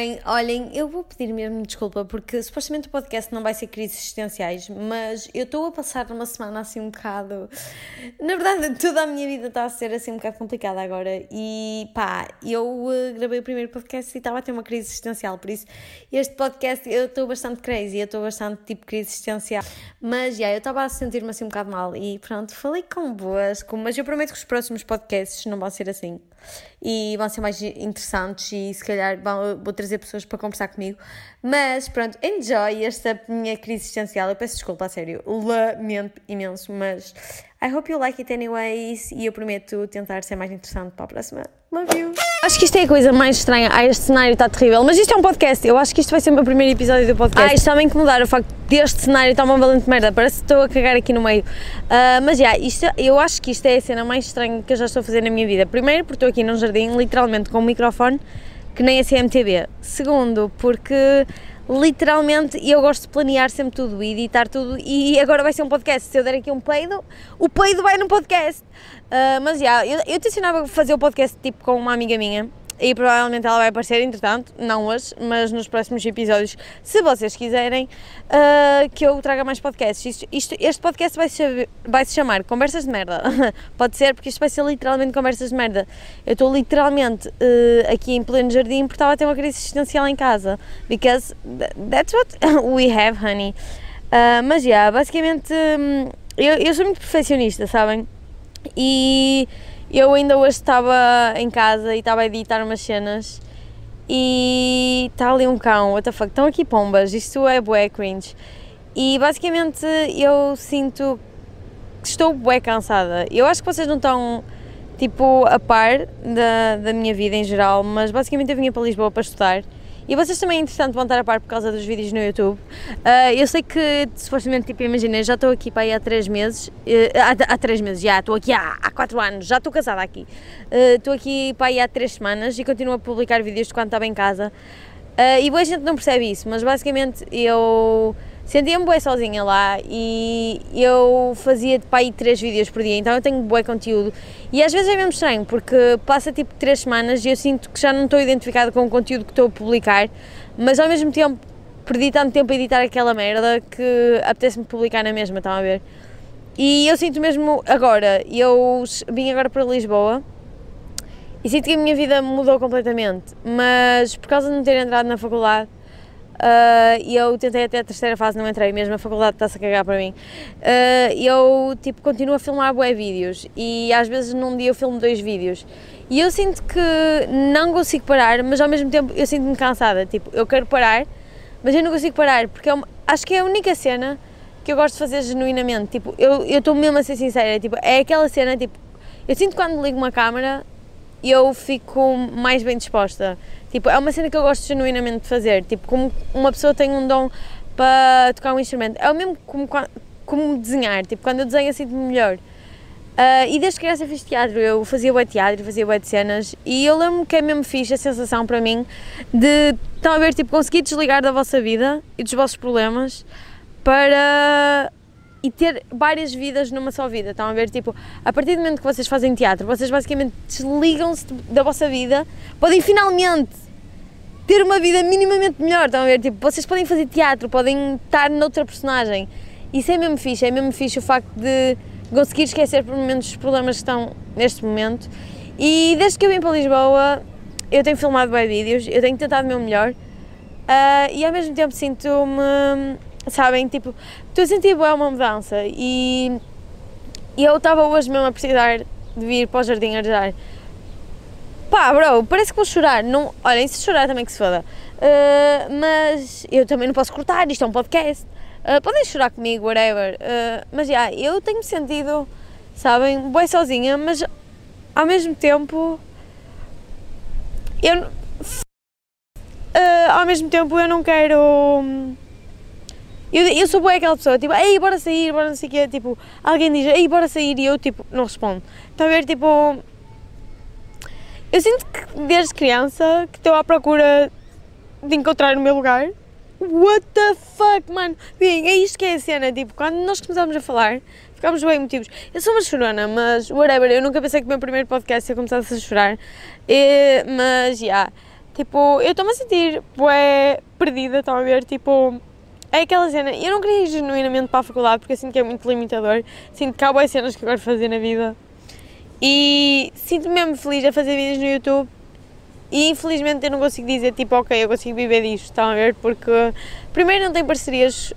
Bem, olhem, eu vou pedir mesmo desculpa porque supostamente o podcast não vai ser crises existenciais, mas eu estou a passar numa semana assim um bocado. Na verdade, toda a minha vida está a ser assim um bocado complicada agora e pá, eu uh, gravei o primeiro podcast e estava a ter uma crise existencial, por isso este podcast eu estou bastante crazy, eu estou bastante tipo crise existencial, mas já, yeah, eu estava a sentir-me assim um bocado mal e pronto, falei com, mas eu prometo que os próximos podcasts não vão ser assim e vão ser mais interessantes e se calhar vão, vou trazer pessoas para conversar comigo. Mas pronto, enjoy esta minha crise existencial. Eu peço desculpa, a sério, lamento imenso, mas I hope you like it anyways e eu prometo tentar ser mais interessante para a próxima. Love you! Acho que isto é a coisa mais estranha. Ah, este cenário está terrível, mas isto é um podcast. Eu acho que isto vai ser o meu primeiro episódio do podcast. Isto está a me incomodar o facto deste cenário está uma valente merda. Parece que estou a cagar aqui no meio. Uh, mas já, yeah, eu acho que isto é a cena mais estranha que eu já estou a fazer na minha vida. Primeiro, porque estou aqui num jardim, literalmente com um microfone que nem a CMTV. Segundo, porque literalmente eu gosto de planear sempre tudo e editar tudo e agora vai ser um podcast. Se eu der aqui um peido, o peido vai no podcast. Uh, mas já, yeah, eu, eu te ensinava a fazer o podcast tipo com uma amiga minha e provavelmente ela vai aparecer entretanto, não hoje, mas nos próximos episódios, se vocês quiserem, uh, que eu traga mais podcasts. Isto, isto, este podcast vai se, vai se chamar Conversas de Merda. Pode ser, porque isto vai ser literalmente Conversas de Merda. Eu estou literalmente uh, aqui em pleno jardim porque estava a ter uma crise existencial em casa. Because that's what we have, honey. Uh, mas yeah, basicamente, um, eu, eu sou muito perfeccionista, sabem? E eu ainda hoje estava em casa e estava a editar umas cenas e está ali um cão, what the fuck, estão aqui pombas, isto é bué cringe. E basicamente eu sinto que estou bué cansada. Eu acho que vocês não estão tipo a par da, da minha vida em geral, mas basicamente eu vinha para Lisboa para estudar e vocês também interessante vão estar a par por causa dos vídeos no YouTube. Uh, eu sei que, supostamente, tipo, imagina, já estou aqui para aí há 3 meses, uh, há, há 3 meses, já, estou aqui há, há 4 anos, já estou casada aqui. Uh, estou aqui para aí há 3 semanas e continuo a publicar vídeos de quando estava em casa. e boa gente não percebe isso, mas basicamente eu sentia-me bué sozinha lá e eu fazia de pai três vídeos por dia, então eu tenho bué conteúdo e às vezes é mesmo estranho porque passa tipo três semanas e eu sinto que já não estou identificada com o conteúdo que estou a publicar, mas ao mesmo tempo perdi tanto tempo a editar aquela merda que apetece-me publicar na mesma, estão a ver? E eu sinto mesmo agora, eu vim agora para Lisboa e sinto que a minha vida mudou completamente, mas por causa de não ter entrado na faculdade e eu tentei até a terceira fase, não entrei, mesmo a faculdade está-se a cagar para mim. Uh, eu, tipo, continuo a filmar bué vídeos e às vezes num dia eu filmo dois vídeos. E eu sinto que não consigo parar, mas ao mesmo tempo eu sinto-me cansada. Tipo, eu quero parar, mas eu não consigo parar, porque é uma, acho que é a única cena que eu gosto de fazer genuinamente. Tipo, eu estou mesmo a ser sincera, tipo, é aquela cena, tipo, eu sinto quando ligo uma câmera eu fico mais bem disposta. Tipo, é uma cena que eu gosto genuinamente de fazer. Tipo, como uma pessoa tem um dom para tocar um instrumento. É o mesmo como, como desenhar. Tipo, quando eu desenho, sinto-me melhor. Uh, e desde criança fiz teatro, eu fazia bué teatro, fazia bué de cenas e eu lembro que é mesmo fixe a sensação para mim de, estão a ver, tipo, conseguir desligar da vossa vida e dos vossos problemas para e ter várias vidas numa só vida. Estão a ver? Tipo, a partir do momento que vocês fazem teatro, vocês basicamente desligam-se da vossa vida, podem finalmente ter uma vida minimamente melhor. Estão a ver? Tipo, vocês podem fazer teatro, podem estar noutra personagem. Isso é mesmo fixe, é mesmo fixe o facto de conseguir esquecer por momentos os problemas que estão neste momento. E desde que eu vim para Lisboa, eu tenho filmado bem vídeos, eu tenho tentado o meu melhor uh, e ao mesmo tempo sinto-me sabem? Tipo, estou a sentir uma mudança e, e eu estava hoje mesmo a precisar de vir para o jardim arejar. Pá, bro, parece que vou chorar. Não, olha, se chorar também que se foda. Uh, mas eu também não posso cortar, isto é um podcast. Uh, podem chorar comigo, whatever. Uh, mas já, yeah, eu tenho sentido, sabem, boa sozinha, mas ao mesmo tempo. Eu. ao mesmo tempo eu não quero eu, eu sou boa aquela pessoa, tipo, ei, bora sair, bora não sei o quê, tipo, alguém diz, ei, bora sair, e eu, tipo, não respondo. Está a ver, tipo, eu sinto que desde criança que estou à procura de encontrar o meu lugar. What the fuck, mano? Bem, é isto que é a cena, tipo, quando nós começámos a falar, ficámos bem motivos. Eu sou uma chorona, mas whatever, eu nunca pensei que o meu primeiro podcast ia começar a chorar, e, mas, já, yeah, Tipo, eu estou-me a sentir bué perdida, estão a ver? Tipo, é aquela cena. Eu não queria ir genuinamente para a faculdade porque eu sinto que é muito limitador. Sinto que há boas cenas que eu quero fazer na vida. E sinto-me mesmo feliz a fazer vídeos no YouTube. E infelizmente eu não consigo dizer tipo, ok, eu consigo viver disto, estão a ver? Porque primeiro não tenho parcerias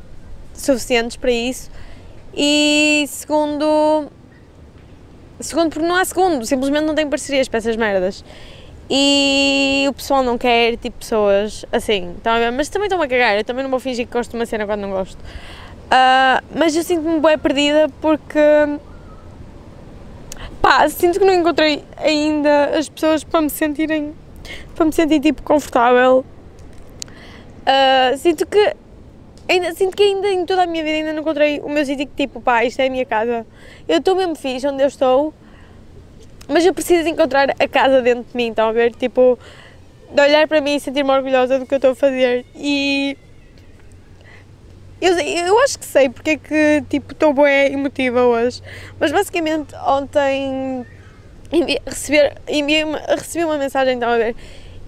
suficientes para isso. E segundo. Segundo, porque não há segundo, simplesmente não tenho parcerias para essas merdas. E o pessoal não quer, tipo, pessoas assim, ver? Mas também estão a cagar, eu também não vou fingir que gosto de uma cena quando não gosto. Uh, mas eu sinto-me bem perdida porque. pá, sinto que não encontrei ainda as pessoas para me sentirem. para me sentir, tipo, confortável. Uh, sinto que. Ainda, sinto que ainda em toda a minha vida ainda não encontrei o meu sítio que tipo, pá, isto é a minha casa. Eu estou mesmo fixe onde eu estou mas eu preciso encontrar a casa dentro de mim, estão a ver? Tipo, de olhar para mim e sentir-me orgulhosa do que eu estou a fazer. E. Eu, eu acho que sei porque é que tipo, estou boa emotiva hoje. Mas basicamente ontem enviei, receber, recebi uma mensagem, estão a ver?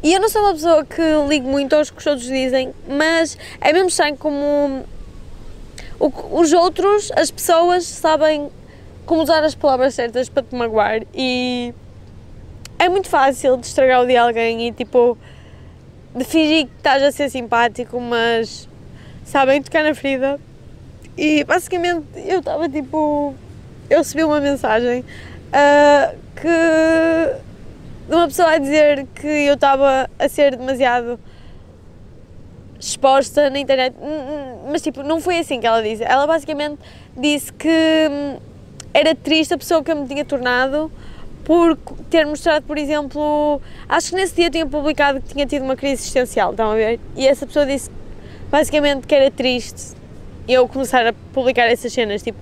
E eu não sou uma pessoa que ligo muito aos que os outros dizem, mas é mesmo estranho como os outros, as pessoas, sabem como usar as palavras certas para te magoar e é muito fácil de estragar o dia alguém e tipo de fingir que estás a ser simpático, mas sabem tocar na ferida. E basicamente eu estava tipo. Eu recebi uma mensagem uh, que. de uma pessoa a dizer que eu estava a ser demasiado exposta na internet, mas tipo, não foi assim que ela disse. Ela basicamente disse que hum, era triste a pessoa que eu me tinha tornado por ter mostrado, por exemplo, acho que nesse dia tinha publicado que tinha tido uma crise existencial, estão a ver? E essa pessoa disse basicamente que era triste eu começar a publicar essas cenas, tipo,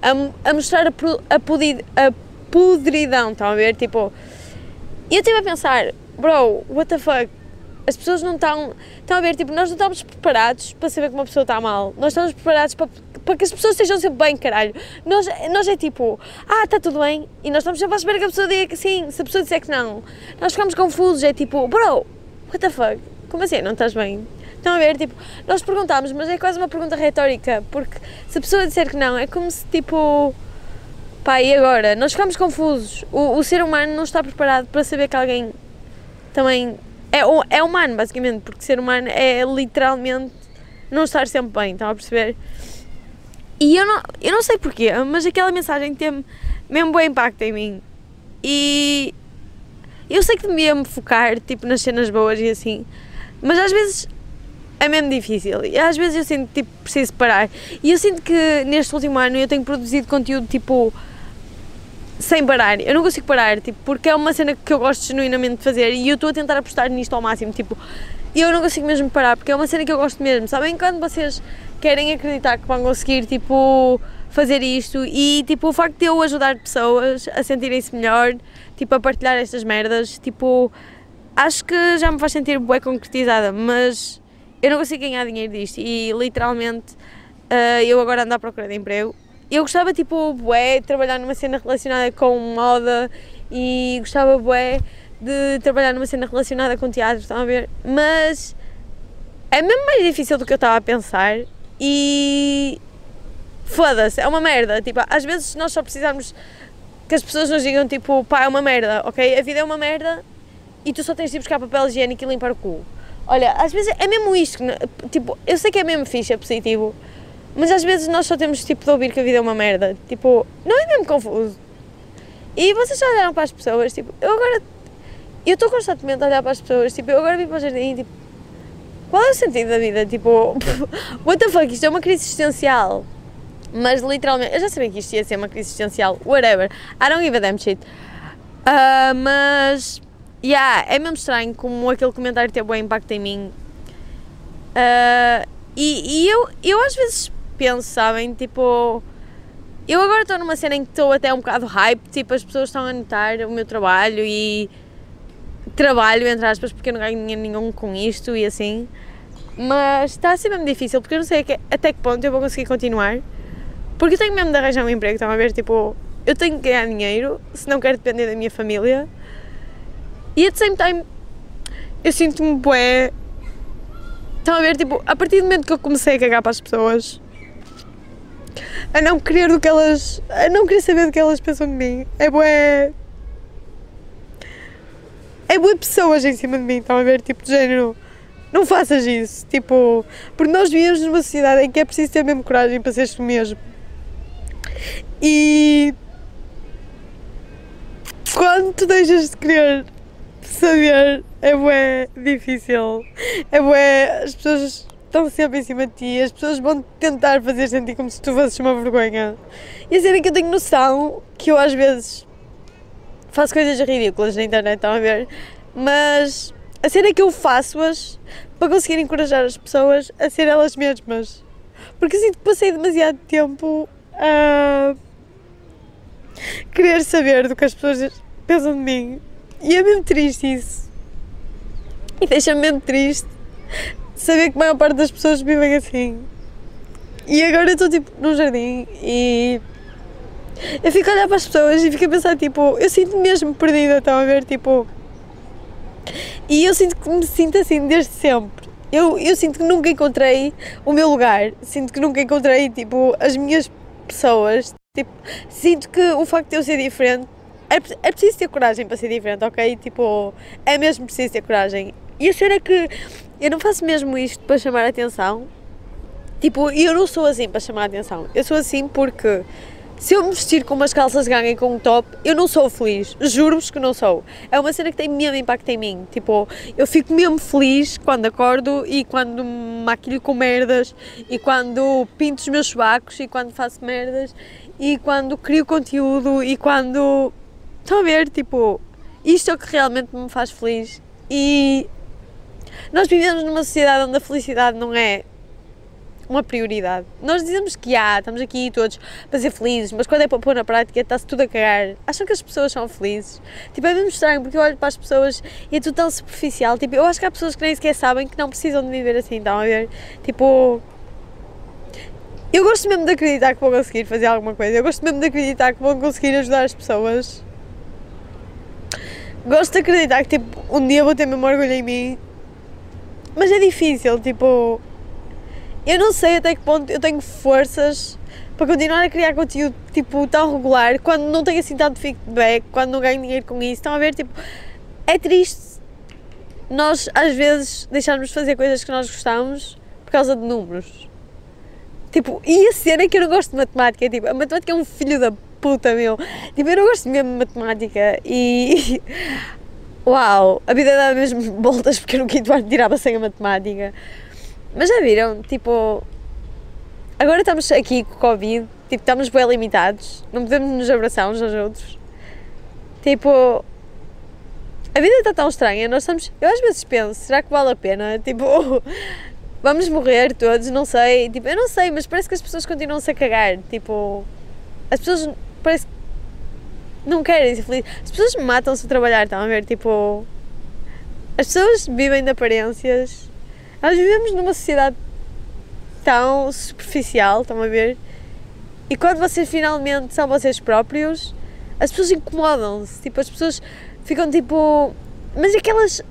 a, a mostrar a, a, pudi, a podridão, estão a ver? Tipo, e eu estive a pensar, bro, what the fuck? As pessoas não estão, estão a ver, tipo, nós não estamos preparados para saber que uma pessoa está mal, nós estamos preparados para para que as pessoas estejam sempre bem, caralho. Nós, nós é tipo, ah, está tudo bem, e nós estamos sempre à espera que a pessoa diga que sim, se a pessoa disser que não. Nós ficamos confusos, é tipo, bro, what the fuck? Como assim, não estás bem? Estão a ver, tipo, nós perguntamos, mas é quase uma pergunta retórica, porque se a pessoa disser que não, é como se tipo. Pá, e agora? Nós ficamos confusos. O, o ser humano não está preparado para saber que alguém também. É, é humano, basicamente, porque ser humano é literalmente não estar sempre bem, estão a perceber? E eu não, eu não sei porquê, mas aquela mensagem teve mesmo bom impacto em mim. E eu sei que devia me focar tipo, nas cenas boas e assim, mas às vezes é mesmo difícil. E às vezes eu sinto tipo preciso parar. E eu sinto que neste último ano eu tenho produzido conteúdo tipo sem parar. Eu não consigo parar, tipo, porque é uma cena que eu gosto genuinamente de fazer e eu estou a tentar apostar nisto ao máximo, tipo, eu não consigo mesmo parar, porque é uma cena que eu gosto mesmo. Sabem quando vocês querem acreditar que vão conseguir, tipo, fazer isto e, tipo, o facto de eu ajudar pessoas a sentirem-se melhor, tipo, a partilhar estas merdas, tipo, acho que já me faz sentir bué concretizada, mas eu não consigo ganhar dinheiro disto e, literalmente, uh, eu agora ando à procura de emprego. Eu gostava, tipo, bué, trabalhar numa cena relacionada com moda e gostava, bué, de trabalhar numa cena relacionada com teatro, estão a ver? Mas é mesmo mais difícil do que eu estava a pensar e foda-se, é uma merda. Tipo, às vezes nós só precisamos que as pessoas nos digam tipo, pá, é uma merda, ok? A vida é uma merda e tu só tens de buscar papel higiênico e limpar o cu. Olha, às vezes é mesmo isto, tipo, eu sei que é mesmo fixe, é positivo, mas às vezes nós só temos tipo de ouvir que a vida é uma merda. Tipo, não é mesmo confuso. E vocês já olharam para as pessoas, tipo, eu agora. Eu estou constantemente a olhar para as pessoas, tipo, eu agora vim para o jardim e tipo qual é o sentido da vida? Tipo, what the fuck, isto é uma crise existencial. Mas literalmente, eu já sabia que isto ia ser uma crise existencial, whatever. I don't give a damn shit. Uh, mas, yeah, é mesmo estranho como aquele comentário teve bom impacto em mim. Uh, e, e eu, eu às vezes penso, sabem, tipo, eu agora estou numa cena em que estou até um bocado hype, tipo, as pessoas estão a notar o meu trabalho e trabalho, entre aspas, porque eu não ganho dinheiro nenhum com isto e assim. Mas está a ser mesmo difícil, porque eu não sei até que ponto eu vou conseguir continuar. Porque eu tenho mesmo de arranjar um emprego, estão a ver? Tipo, eu tenho que ganhar dinheiro, se não quero depender da minha família. E at the same time, eu sinto-me bué. Estão a ver, tipo, a partir do momento que eu comecei a cagar para as pessoas, a não querer do que elas. a não querer saber do que elas pensam de mim, é bué. É bué pessoas em cima de mim, estão a ver, tipo, de género. Não faças isso, tipo, porque nós vivemos numa sociedade em que é preciso ter mesmo coragem para ser tu mesmo. E quando tu deixas de querer saber, é bué difícil. É bué, as pessoas estão sempre em cima de ti, as pessoas vão tentar fazer sentir como se tu fosses uma vergonha. E a cena que eu tenho noção que eu às vezes faço coisas ridículas na internet, estão a ver? Mas a cena que eu faço-as para conseguir encorajar as pessoas a ser elas mesmas. Porque sinto que passei demasiado tempo a querer saber do que as pessoas pensam de mim. E é mesmo triste isso. E deixa-me mesmo triste saber que a maior parte das pessoas vivem assim. E agora eu estou tipo num jardim e eu fico a olhar para as pessoas e fico a pensar tipo, eu sinto-me mesmo perdida, estão a ver? Tipo. E eu sinto que me sinto assim desde sempre. Eu, eu sinto que nunca encontrei o meu lugar, sinto que nunca encontrei tipo as minhas pessoas. Tipo, sinto que o facto de eu ser diferente é, é preciso ter coragem para ser diferente, ok? Tipo, é mesmo preciso ter coragem. E a cena é que eu não faço mesmo isto para chamar a atenção. Tipo, eu não sou assim para chamar a atenção. Eu sou assim porque se eu me vestir com umas calças ganha e com um top, eu não sou feliz. Juro-vos que não sou. É uma cena que tem mesmo impacto em mim. Tipo, eu fico mesmo feliz quando acordo e quando me maquilho com merdas e quando pinto os meus chubacos e quando faço merdas e quando crio conteúdo e quando. Estão a ver? Tipo, isto é o que realmente me faz feliz. E nós vivemos numa sociedade onde a felicidade não é uma prioridade. Nós dizemos que há, estamos aqui todos para ser felizes, mas quando é para pôr na prática está-se tudo a cagar. Acham que as pessoas são felizes? Tipo, é mesmo estranho porque eu olho para as pessoas e é tudo tão superficial. Tipo, eu acho que há pessoas que nem sequer sabem que não precisam de viver assim, estão a ver? Tipo. Eu gosto mesmo de acreditar que vou conseguir fazer alguma coisa. Eu gosto mesmo de acreditar que vou conseguir ajudar as pessoas. Gosto de acreditar que, tipo, um dia vou ter mesmo orgulho em mim. Mas é difícil, tipo eu não sei até que ponto eu tenho forças para continuar a criar conteúdo tipo tão regular quando não tenho assim tanto feedback, quando não ganho dinheiro com isso. Estão a ver, tipo, é triste nós às vezes deixarmos de fazer coisas que nós gostamos por causa de números. Tipo, e a cena é que eu não gosto de matemática, tipo, a matemática é um filho da puta, meu. Tipo, eu não gosto mesmo de matemática e. Uau, a vida dá mesmo voltas porque eu no quinto ano tirava sem a matemática. Mas já viram, tipo, agora estamos aqui com o Covid, tipo, estamos bem limitados, não podemos nos abraçar uns aos outros. Tipo, a vida está tão estranha, nós estamos, eu às vezes penso, será que vale a pena? Tipo, vamos morrer todos, não sei, tipo, eu não sei, mas parece que as pessoas continuam-se a cagar, tipo, as pessoas parece que não querem ser felizes, as pessoas matam-se a trabalhar, estão a ver, tipo, as pessoas vivem de aparências nós vivemos numa sociedade tão superficial, estão a ver? E quando vocês finalmente são vocês próprios, as pessoas incomodam-se. Tipo, as pessoas ficam tipo. Mas aquelas.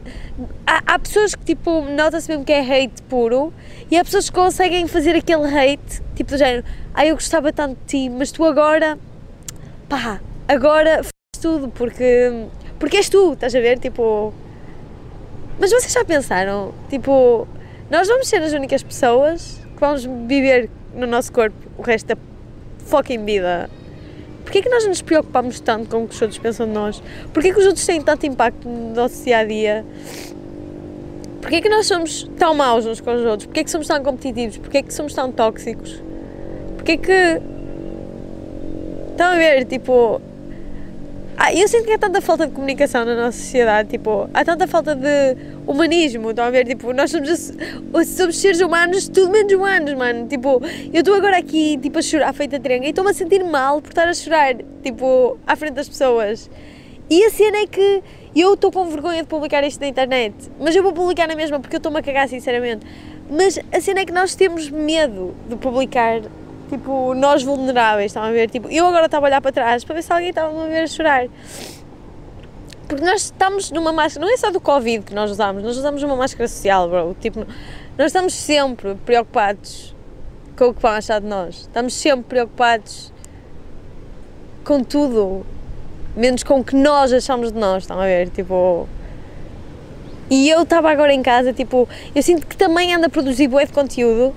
Há, há pessoas que, tipo, nota-se mesmo que é hate puro e há pessoas que conseguem fazer aquele hate, tipo, do género, ah, eu gostava tanto de ti, mas tu agora. pá, agora faz tudo porque. porque és tu, estás a ver? Tipo. Mas vocês já pensaram, tipo, nós vamos ser as únicas pessoas que vamos viver no nosso corpo o resto da fucking vida. Porquê é que nós nos preocupamos tanto com o que os outros pensam de nós? Porquê é que os outros têm tanto impacto no nosso dia a dia? Porquê é que nós somos tão maus uns com os outros? Porquê é que somos tão competitivos? Porquê é que somos tão tóxicos? Porquê é que. Estão a ver, tipo, ah, eu sinto que há tanta falta de comunicação na nossa sociedade, tipo, há tanta falta de humanismo, estão a ver? Tipo, nós somos, somos seres humanos, tudo menos humanos, mano. Tipo, eu estou agora aqui, tipo, a chorar feita trenga e estou-me a sentir mal por estar a chorar, tipo, à frente das pessoas. E a cena é que eu estou com vergonha de publicar isto na internet, mas eu vou publicar na mesma porque eu estou-me a cagar, sinceramente. Mas a cena é que nós temos medo de publicar tipo, nós vulneráveis, estão a ver? Tipo, eu agora estava a olhar para trás para ver se alguém estava a ver a chorar. Porque nós estamos numa máscara, não é só do Covid que nós usamos, nós usamos uma máscara social, bro. Tipo, nós estamos sempre preocupados com o que vão achar de nós. Estamos sempre preocupados com tudo, menos com o que nós achamos de nós, estão a ver? Tipo. E eu estava agora em casa, tipo, eu sinto que também ando a produzir bué de conteúdo,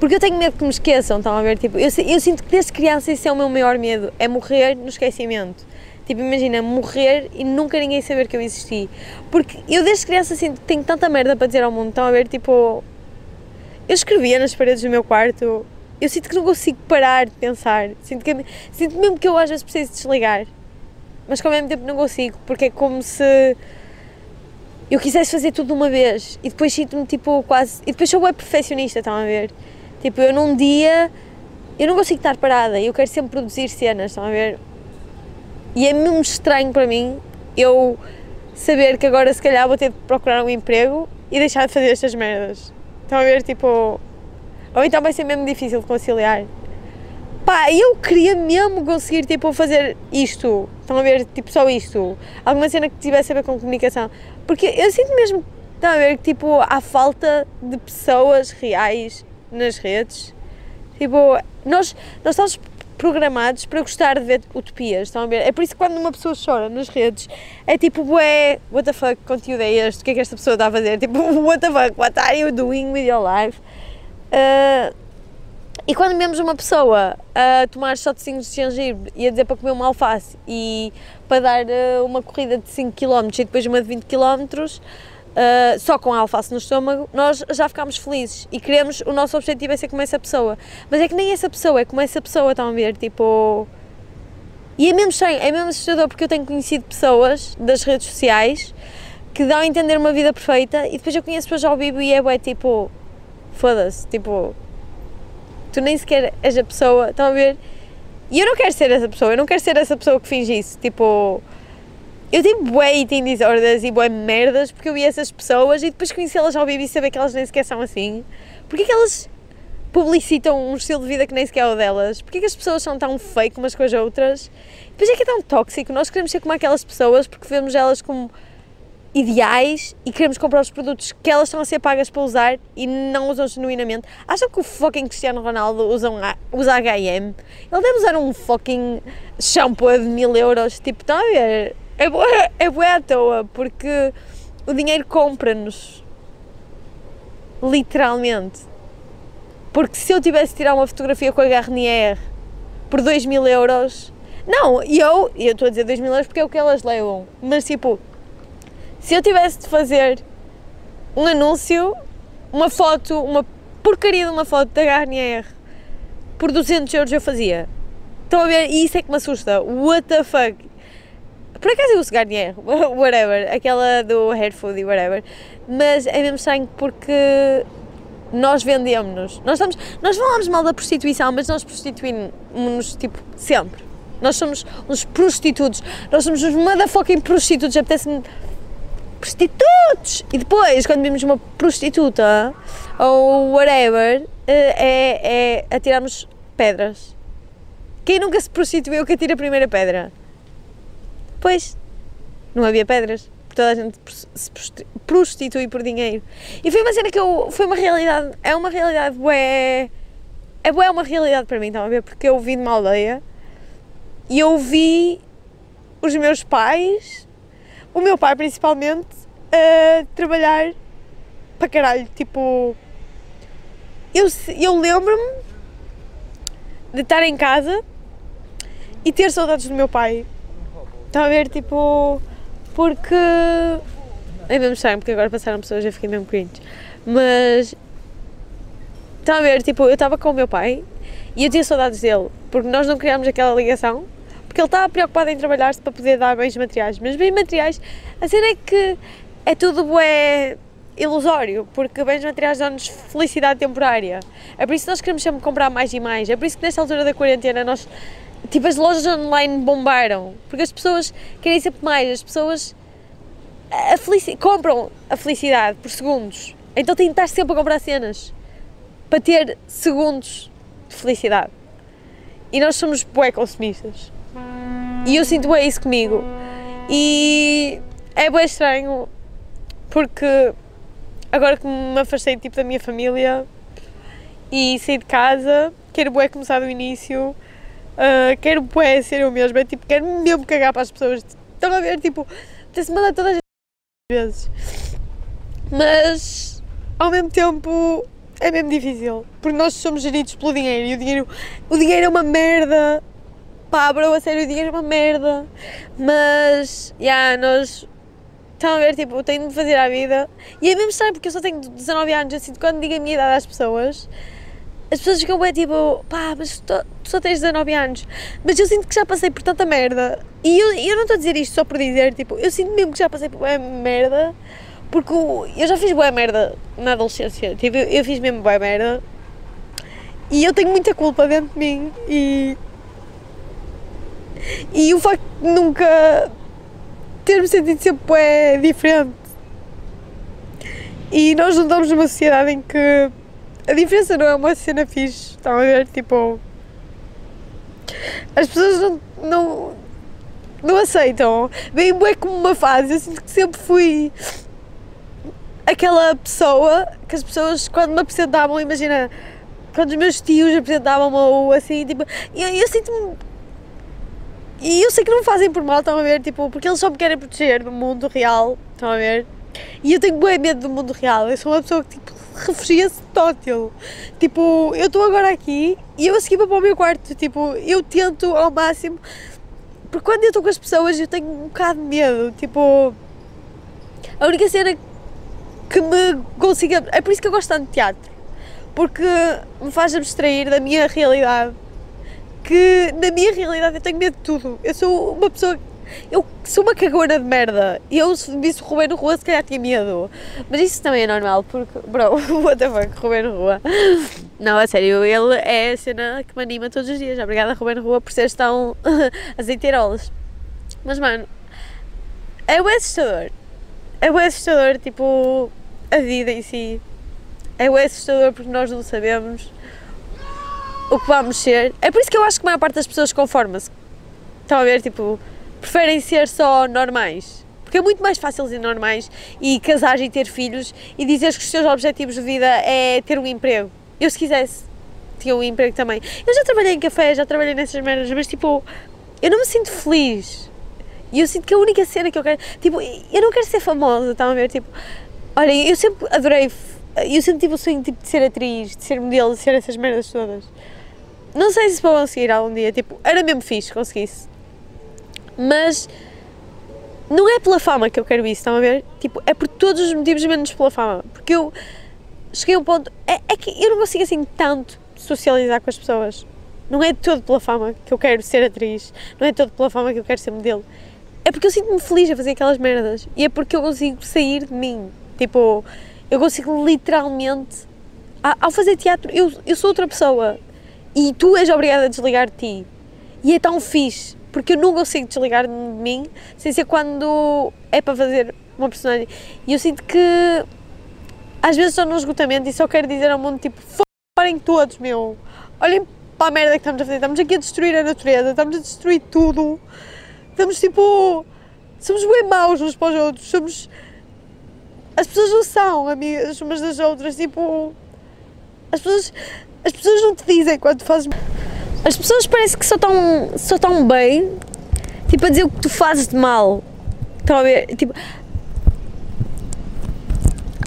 porque eu tenho medo que me esqueçam, estão a ver? Tipo, eu, eu sinto que desde criança isso é o meu maior medo, é morrer no esquecimento. Tipo, imagina, morrer e nunca ninguém saber que eu existi. Porque eu desde criança sinto que tenho tanta merda para dizer ao mundo, estão a ver? Tipo, eu escrevia nas paredes do meu quarto, eu sinto que não consigo parar de pensar, sinto, que, sinto mesmo que eu às vezes preciso desligar, mas que ao mesmo tempo não consigo, porque é como se eu quisesse fazer tudo de uma vez e depois sinto-me tipo quase. E depois sou web perfeccionista, estão a ver? Tipo, eu num dia eu não consigo estar parada, eu quero sempre produzir cenas, estão a ver? E é mesmo estranho para mim eu saber que agora se calhar vou ter de procurar um emprego e deixar de fazer estas merdas. Estão a ver? Tipo. Ou então vai ser mesmo difícil de conciliar. Pá, eu queria mesmo conseguir, tipo, fazer isto. Estão a ver? Tipo, só isto. Alguma cena que tivesse a ver com comunicação. Porque eu sinto mesmo, estão a ver, que, tipo, há falta de pessoas reais nas redes. Tipo, nós, nós estamos programados para gostar de ver utopias, estão a ver? É por isso que quando uma pessoa chora nas redes, é tipo, ué, what the fuck, conteúdo é este? O que é que esta pessoa está a fazer? Tipo, what the fuck, what are you doing with your life? Uh, e quando vemos uma pessoa a tomar shotzinhos de gengibre e a dizer para comer uma alface e para dar uh, uma corrida de 5 km e depois uma de 20 km, uh, só com alface no estômago, nós já ficamos felizes e queremos, o nosso objetivo é ser como essa pessoa. Mas é que nem essa pessoa, é como essa pessoa, estão a ver, tipo... E é mesmo estranho, é mesmo assustador porque eu tenho conhecido pessoas das redes sociais que dão a entender uma vida perfeita e depois eu conheço pessoas ao vivo e é bué, tipo, foda-se, tipo, tu nem sequer és a pessoa, estão a ver? E eu não quero ser essa pessoa, eu não quero ser essa pessoa que finge isso, tipo, eu tenho bué eating disorders e bué merdas porque eu vi essas pessoas e depois conhecê-las ao vivo e saber que elas nem sequer são assim. Porquê que elas publicitam um estilo de vida que nem sequer é o delas? Porquê que as pessoas são tão fake umas com as outras? Depois é que é tão tóxico, nós queremos ser como aquelas pessoas porque vemos elas como ideais e queremos comprar os produtos que elas estão a ser pagas para usar e não usam genuinamente. Acham que o fucking Cristiano Ronaldo usa, um, usa HM? Ele deve usar um fucking shampoo de mil euros. Tipo, estão a ver? É boa, é boa à toa, porque o dinheiro compra-nos. Literalmente. Porque se eu tivesse de tirar uma fotografia com a Garnier por 2 mil euros. Não, eu, eu estou a dizer 2 mil euros porque é o que elas levam. Mas tipo, se eu tivesse de fazer um anúncio, uma foto, uma porcaria de uma foto da Garnier por 200 euros eu fazia. Estão a ver? E isso é que me assusta. What the fuck? Por acaso eu uso Garnier, whatever, aquela do Hair Food e whatever, mas é mesmo estranho porque nós vendemos-nos. Nós, estamos, nós falamos mal da prostituição, mas nós prostituímos-nos, tipo, sempre. Nós somos uns prostitutos. Nós somos uns motherfucking prostitutos. Apetece-me. Prostitutos! E depois, quando vimos uma prostituta ou whatever, eh, é, é atirarmos pedras. Quem nunca se prostituiu que atira a primeira pedra? Pois, não havia pedras. Toda a gente se prostitui por dinheiro. E foi uma cena que eu. Foi uma realidade. É uma realidade bué. É bué uma realidade para mim, estão a ver? Porque eu vim de uma aldeia e eu vi os meus pais, o meu pai principalmente, a trabalhar para caralho. Tipo. Eu, eu lembro-me de estar em casa e ter saudades do meu pai Estão a ver, tipo. Porque. É mesmo estranho, porque agora passaram pessoas e eu fiquei mesmo cringe. Mas. Estão a ver, tipo, eu estava com o meu pai e eu tinha saudades dele, porque nós não criámos aquela ligação, porque ele estava preocupado em trabalhar-se para poder dar bens materiais. Mas bens materiais, a cena é que é tudo é ilusório, porque bens materiais dão-nos felicidade temporária. É por isso que nós queremos sempre comprar mais e mais. É por isso que nesta altura da quarentena nós Tipo, as lojas online bombaram, porque as pessoas querem sempre mais, as pessoas a compram a felicidade por segundos. Então têm de estar sempre a comprar cenas para ter segundos de felicidade. E nós somos bué consumistas. E eu sinto bem isso comigo. E é bem estranho porque agora que me afastei tipo da minha família e saí de casa, quero bué começar do início, uh, quero bué ser eu mesma, é, tipo, quero mesmo cagar para as pessoas. Estão a ver, tipo, tem-se mandar todas as vezes. Mas ao mesmo tempo é mesmo difícil, porque nós somos geridos pelo dinheiro e o dinheiro, o dinheiro é uma merda. Pá, bro, a sério, o dinheiro é uma merda. Mas, já, yeah, nós Estão a ver, tipo, eu tenho de fazer a vida. E é mesmo estranho porque eu só tenho 19 anos, assim, quando digo a minha idade às pessoas, as pessoas ficam bem tipo, pá, mas tu, tu, só tens 19 anos. Mas eu sinto que já passei por tanta merda. E eu, eu não estou a dizer isto só por dizer, tipo, eu sinto mesmo que já passei por boa merda. Porque eu já fiz boa merda na adolescência. Tipo, eu, eu fiz mesmo boa merda. E eu tenho muita culpa dentro de mim. E. E o facto de nunca ter-me sentido sempre é diferente. E nós não estamos numa sociedade em que a diferença não é uma cena fixe, estão a ver? Tipo. As pessoas não, não, não aceitam. Vem é como uma fase. Eu sinto que sempre fui aquela pessoa que as pessoas, quando me apresentavam, imagina, quando os meus tios apresentavam-me ou assim, tipo, eu, eu sinto-me e eu sei que não me fazem por mal, estão a ver? Tipo, porque eles só me querem proteger do mundo real, estão a ver? E eu tenho bem medo do mundo real. Eu sou uma pessoa que, tipo, refugia-se tótil. Tipo, eu estou agora aqui e eu a seguir para o meu quarto. Tipo, eu tento ao máximo. Porque quando eu estou com as pessoas eu tenho um bocado de medo. Tipo, a única cena que me consiga. É por isso que eu gosto tanto de teatro. Porque me faz abstrair da minha realidade que na minha realidade eu tenho medo de tudo. Eu sou uma pessoa. Eu sou uma cagona de merda. Eu, se visse o Rubén na rua, se calhar tinha medo. Mas isso também é normal, porque, bro, what the fuck, Rubén na rua. Não, a sério, ele é a cena que me anima todos os dias. Obrigada, Rubén na rua, por seres tão azeiteirolas. Mas, mano, é o assustador. É o assustador, tipo, a vida em si. É o assustador porque nós não sabemos o que vamos ser. É por isso que eu acho que a maior parte das pessoas conforma-se. Estão a ver? Tipo, preferem ser só normais. Porque é muito mais fácil ser normais e casar e ter filhos e dizeres que os teus objetivos de vida é ter um emprego. Eu, se quisesse, tinha um emprego também. Eu já trabalhei em café, já trabalhei nessas merdas, mas tipo, eu não me sinto feliz. E eu sinto que a única cena que eu quero. Tipo, eu não quero ser famosa, estão a ver? Tipo, olhem, eu sempre adorei. Eu sempre tive o sonho tipo, de ser atriz, de ser modelo, de ser essas merdas todas. Não sei se vou conseguir algum dia, tipo, era mesmo fixe conseguisse. Mas não é pela fama que eu quero isso, estão a ver? Tipo, é por todos os motivos menos pela fama. Porque eu cheguei a um ponto. É, é que eu não consigo assim tanto socializar com as pessoas. Não é todo pela fama que eu quero ser atriz, não é todo pela fama que eu quero ser modelo. É porque eu sinto-me feliz a fazer aquelas merdas. E é porque eu consigo sair de mim. Tipo, eu consigo literalmente. Ao fazer teatro, eu, eu sou outra pessoa e tu és obrigada a desligar de ti. E é tão fixe, porque eu não consigo desligar de mim sem ser quando é para fazer uma personagem. E eu sinto que às vezes estou no esgotamento e só quero dizer ao mundo tipo, parem todos, meu. Olhem para a merda que estamos a fazer. Estamos aqui a destruir a natureza, estamos a destruir tudo. Estamos tipo. Somos bem maus uns para os outros. Somos. As pessoas não são amigas umas das outras. Tipo. As pessoas as pessoas não te dizem quando fazes. As pessoas parecem que só estão, só estão bem, tipo, a dizer o que tu fazes de mal. Estão a ver? Tipo.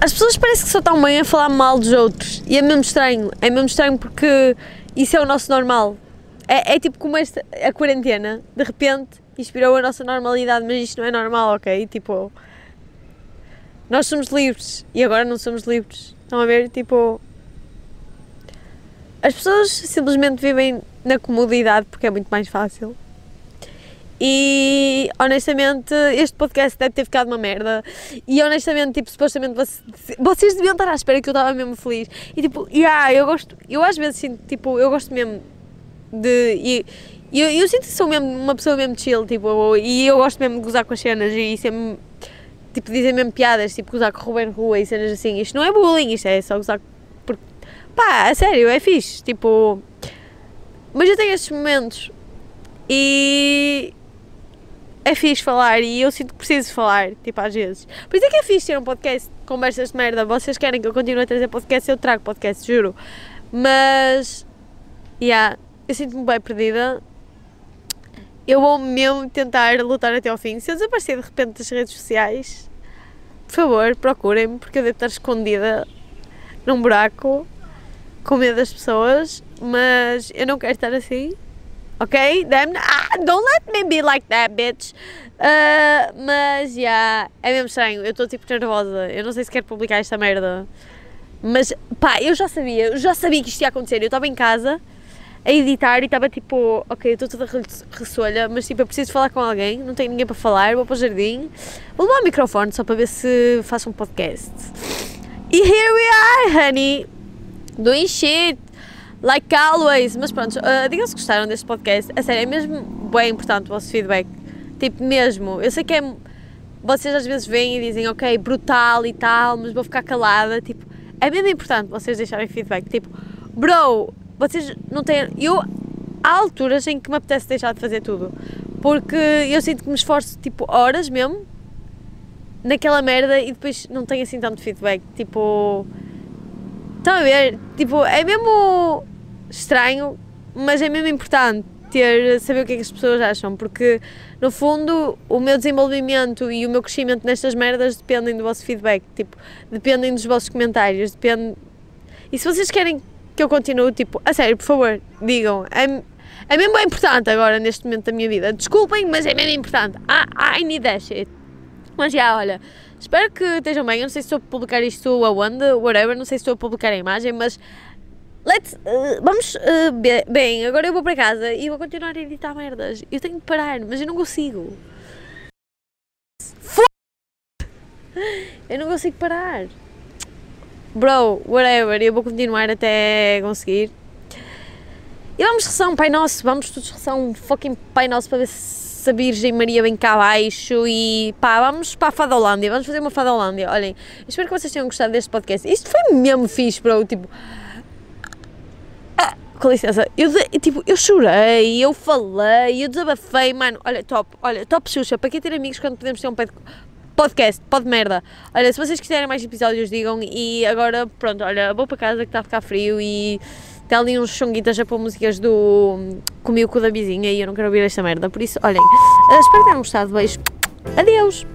As pessoas parecem que só estão bem a falar mal dos outros. E é mesmo estranho. É mesmo estranho porque isso é o nosso normal. É, é tipo como esta, a quarentena, de repente, inspirou a nossa normalidade, mas isto não é normal, ok? Tipo. Nós somos livres e agora não somos livres. Estão a ver? Tipo. As pessoas simplesmente vivem na comodidade porque é muito mais fácil. E honestamente, este podcast deve ter ficado uma merda. E honestamente, tipo, supostamente vocês, vocês deviam estar à espera que eu estava mesmo feliz. E tipo, yeah, eu gosto, eu às vezes sinto, tipo, eu gosto mesmo de. E, eu, eu sinto que sou mesmo uma pessoa mesmo chill, tipo, e eu gosto mesmo de gozar com as cenas e sempre, tipo, dizer mesmo piadas, tipo, gozar com o Ruben Rua e cenas assim. Isto não é bullying, isto é só gozar Pá, a sério, é fixe. Tipo. Mas eu tenho estes momentos. E. é fixe falar e eu sinto que preciso falar, tipo, às vezes. Por isso é que é fixe ter um podcast, conversas de merda. Vocês querem que eu continue a trazer podcast, eu trago podcast, juro. Mas, yeah, eu sinto-me bem perdida. Eu vou mesmo tentar lutar até ao fim. Se eu desaparecer de repente das redes sociais, por favor, procurem-me, porque eu devo estar escondida num buraco com medo das pessoas, mas eu não quero estar assim ok? Damn, ah, don't let me be like that, bitch. Uh, mas, já, yeah, é mesmo estranho, eu estou tipo nervosa, eu não sei se quero publicar esta merda. Mas, pá, eu já sabia, eu já sabia que isto ia acontecer, eu estava em casa a editar e estava tipo, ok, estou toda ressolha, mas tipo, eu preciso falar com alguém, não tenho ninguém para falar, vou para o jardim, vou levar o microfone só para ver se faço um podcast. E here we are, honey, doing shit like always. Mas pronto, uh, digam se gostaram deste podcast. A sério, é mesmo bem importante o vosso feedback. Tipo, mesmo. Eu sei que é. Vocês às vezes vêm e dizem, ok, brutal e tal, mas vou ficar calada. Tipo, é mesmo importante vocês deixarem feedback. Tipo, bro, vocês não têm. Eu. Há alturas em que me apetece deixar de fazer tudo. Porque eu sinto que me esforço, tipo, horas mesmo naquela merda e depois não tenho assim tanto feedback. Tipo. Estão a ver? Tipo, é mesmo estranho, mas é mesmo importante ter, saber o que é que as pessoas acham, porque no fundo o meu desenvolvimento e o meu crescimento nestas merdas dependem do vosso feedback, tipo, dependem dos vossos comentários, depende. E se vocês querem que eu continue, tipo, a sério, por favor, digam. É, é mesmo importante agora, neste momento da minha vida. Desculpem, mas é mesmo importante. I, I need that shit. Mas já, olha, espero que estejam bem. Eu não sei se estou a publicar isto aonde, whatever, não sei se estou a publicar a imagem, mas Let's, uh, vamos, uh, bem, agora eu vou para casa e vou continuar a editar merdas. Eu tenho que parar, mas eu não consigo. Eu não consigo parar. Bro, whatever, eu vou continuar até conseguir. E vamos rezar um Pai Nosso, vamos todos rezar um fucking Pai Nosso para ver se a Virgem Maria vem cá abaixo e pá, vamos para a Fadolândia, vamos fazer uma Fadolândia. Olhem, espero que vocês tenham gostado deste podcast. Isto foi mesmo fixe, bro, tipo com licença, eu, tipo, eu chorei, eu falei, eu desabafei, mano, olha, top, olha, top Xuxa, para que ter amigos quando podemos ter um podcast, pode merda. Olha, se vocês quiserem mais episódios, digam, e agora, pronto, olha, vou para casa que está a ficar frio e tem ali uns chunguitas a pôr músicas do Comigo com o da vizinha e eu não quero ouvir esta merda, por isso, olhem, espero que tenham gostado, beijo, adeus!